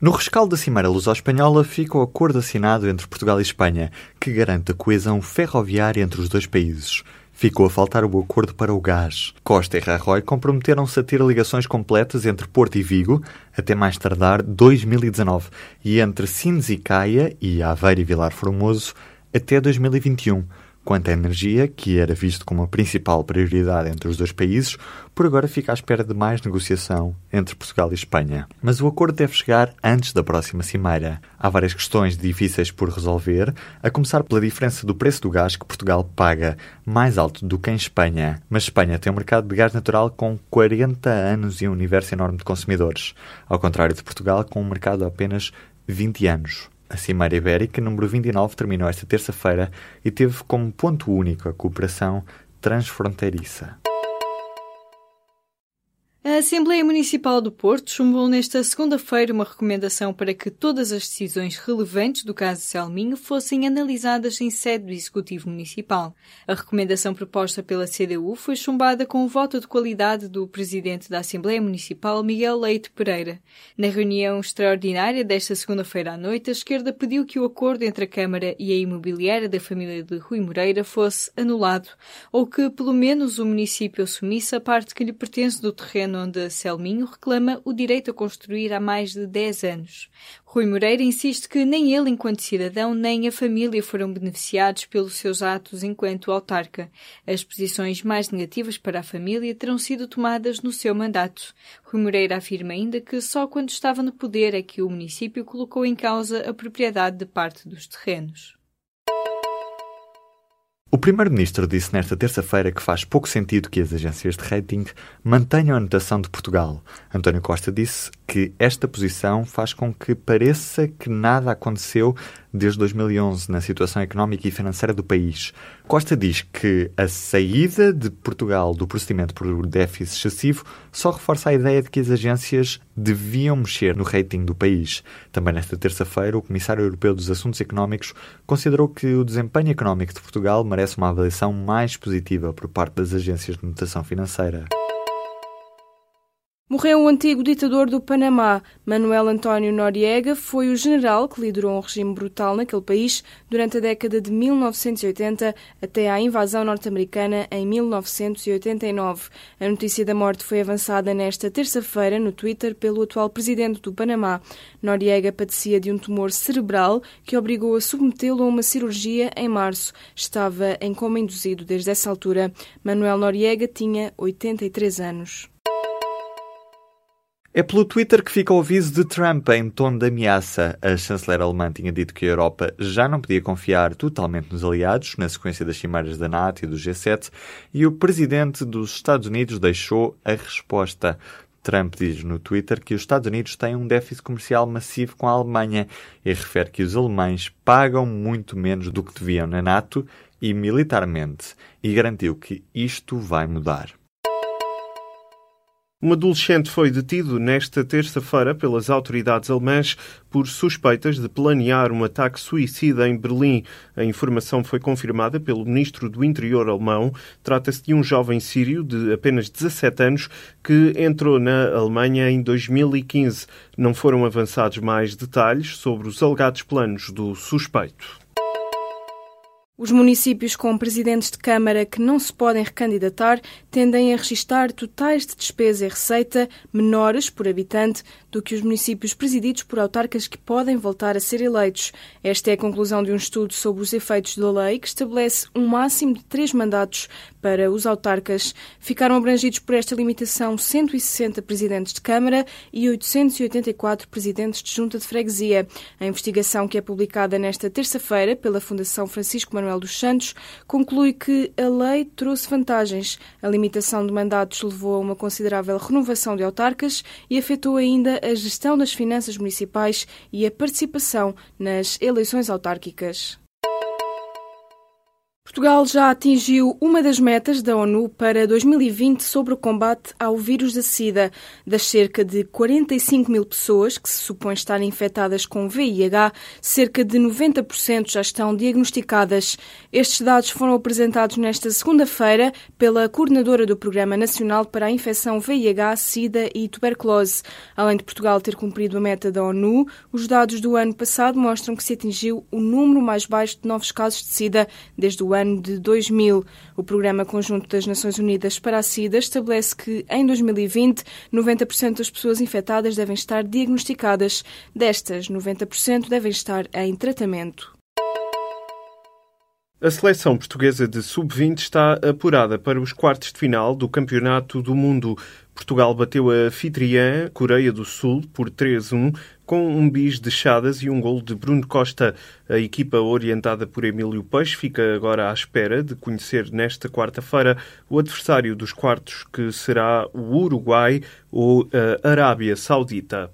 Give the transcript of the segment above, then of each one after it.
No rescaldo da Cimeira Luso-Espanhola fica o acordo assinado entre Portugal e Espanha, que garante a coesão ferroviária entre os dois países. Ficou a faltar o acordo para o gás. Costa e Rajoy comprometeram-se a ter ligações completas entre Porto e Vigo, até mais tardar 2019, e entre Sines e Caia e Aveiro e Vilar Formoso, até 2021. Quanto à energia, que era visto como a principal prioridade entre os dois países, por agora fica à espera de mais negociação entre Portugal e Espanha. Mas o acordo deve chegar antes da próxima cimeira. Há várias questões difíceis por resolver, a começar pela diferença do preço do gás que Portugal paga, mais alto do que em Espanha. Mas Espanha tem um mercado de gás natural com 40 anos e um universo enorme de consumidores, ao contrário de Portugal, com um mercado de apenas 20 anos. A Cimeira Ibérica número 29 terminou esta terça-feira e teve como ponto único a cooperação transfronteiriça. A Assembleia Municipal do Porto chumbou nesta segunda-feira uma recomendação para que todas as decisões relevantes do caso Selminho fossem analisadas em sede do Executivo Municipal. A recomendação proposta pela CDU foi chumbada com o voto de qualidade do Presidente da Assembleia Municipal, Miguel Leite Pereira. Na reunião extraordinária desta segunda-feira à noite, a esquerda pediu que o acordo entre a Câmara e a imobiliária da família de Rui Moreira fosse anulado, ou que pelo menos o município assumisse a parte que lhe pertence do terreno onde Selminho reclama o direito a construir há mais de 10 anos. Rui Moreira insiste que nem ele, enquanto cidadão, nem a família foram beneficiados pelos seus atos enquanto autarca. As posições mais negativas para a família terão sido tomadas no seu mandato. Rui Moreira afirma ainda que só quando estava no poder é que o município colocou em causa a propriedade de parte dos terrenos. O Primeiro-Ministro disse nesta terça-feira que faz pouco sentido que as agências de rating mantenham a notação de Portugal. António Costa disse que esta posição faz com que pareça que nada aconteceu desde 2011 na situação económica e financeira do país. Costa diz que a saída de Portugal do procedimento por déficit excessivo só reforça a ideia de que as agências deviam mexer no rating do país. Também nesta terça-feira, o Comissário Europeu dos Assuntos Económicos considerou que o desempenho económico de Portugal merece uma avaliação mais positiva por parte das agências de notação financeira. Morreu o antigo ditador do Panamá. Manuel António Noriega foi o general que liderou um regime brutal naquele país durante a década de 1980 até à invasão norte-americana em 1989. A notícia da morte foi avançada nesta terça-feira no Twitter pelo atual presidente do Panamá. Noriega padecia de um tumor cerebral que obrigou a submetê-lo a uma cirurgia em março. Estava em coma induzido desde essa altura. Manuel Noriega tinha 83 anos. É pelo Twitter que fica o aviso de Trump em tom de ameaça. A chanceler alemã tinha dito que a Europa já não podia confiar totalmente nos aliados, na sequência das cimeiras da NATO e do G7, e o presidente dos Estados Unidos deixou a resposta. Trump diz no Twitter que os Estados Unidos têm um déficit comercial massivo com a Alemanha e refere que os alemães pagam muito menos do que deviam na NATO e militarmente, e garantiu que isto vai mudar. Um adolescente foi detido nesta terça-feira pelas autoridades alemãs por suspeitas de planear um ataque suicida em Berlim. A informação foi confirmada pelo ministro do Interior alemão. Trata-se de um jovem sírio de apenas 17 anos que entrou na Alemanha em 2015. Não foram avançados mais detalhes sobre os alegados planos do suspeito. Os municípios com presidentes de Câmara que não se podem recandidatar tendem a registrar totais de despesa e receita menores por habitante do que os municípios presididos por autarcas que podem voltar a ser eleitos. Esta é a conclusão de um estudo sobre os efeitos da lei que estabelece um máximo de três mandatos para os autarcas. Ficaram abrangidos por esta limitação 160 presidentes de Câmara e 884 presidentes de Junta de Freguesia. A investigação que é publicada nesta terça-feira pela Fundação Francisco Manuel Manuel dos Santos, conclui que a lei trouxe vantagens. A limitação de mandatos levou a uma considerável renovação de autarcas e afetou ainda a gestão das finanças municipais e a participação nas eleições autárquicas. Portugal já atingiu uma das metas da ONU para 2020 sobre o combate ao vírus da SIDA. Das cerca de 45 mil pessoas que se supõe estarem infectadas com VIH, cerca de 90% já estão diagnosticadas. Estes dados foram apresentados nesta segunda-feira pela coordenadora do Programa Nacional para a Infecção VIH, SIDA e Tuberculose. Além de Portugal ter cumprido a meta da ONU, os dados do ano passado mostram que se atingiu o número mais baixo de novos casos de SIDA desde o ano ano de 2000. O Programa Conjunto das Nações Unidas para a SIDA estabelece que, em 2020, 90% das pessoas infectadas devem estar diagnosticadas. Destas, 90% devem estar em tratamento. A seleção portuguesa de sub-20 está apurada para os quartos de final do Campeonato do Mundo. Portugal bateu a anfitriã Coreia do Sul por 3-1 com um bis de Chadas e um gol de Bruno Costa. A equipa orientada por Emílio Peixe fica agora à espera de conhecer nesta quarta-feira o adversário dos quartos, que será o Uruguai ou a Arábia Saudita.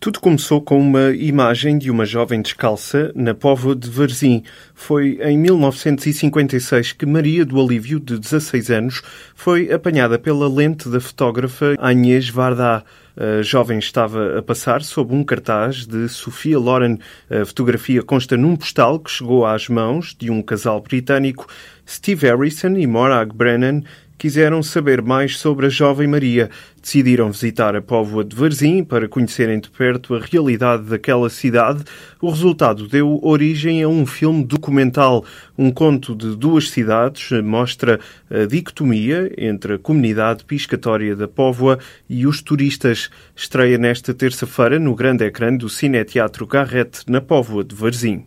Tudo começou com uma imagem de uma jovem descalça na Póvoa de Varzim. Foi em 1956 que Maria do Alívio, de 16 anos, foi apanhada pela lente da fotógrafa Agnès Varda. A jovem estava a passar sob um cartaz de Sofia Loren. A fotografia consta num postal que chegou às mãos de um casal britânico, Steve Harrison e Morag Brennan, quiseram saber mais sobre a jovem Maria. Decidiram visitar a Póvoa de Varzim para conhecerem de perto a realidade daquela cidade. O resultado deu origem a um filme documental. Um conto de duas cidades mostra a dicotomia entre a comunidade piscatória da Póvoa e os turistas. Estreia nesta terça-feira no grande ecrã do Cineteatro Garrett, na Póvoa de Varzim.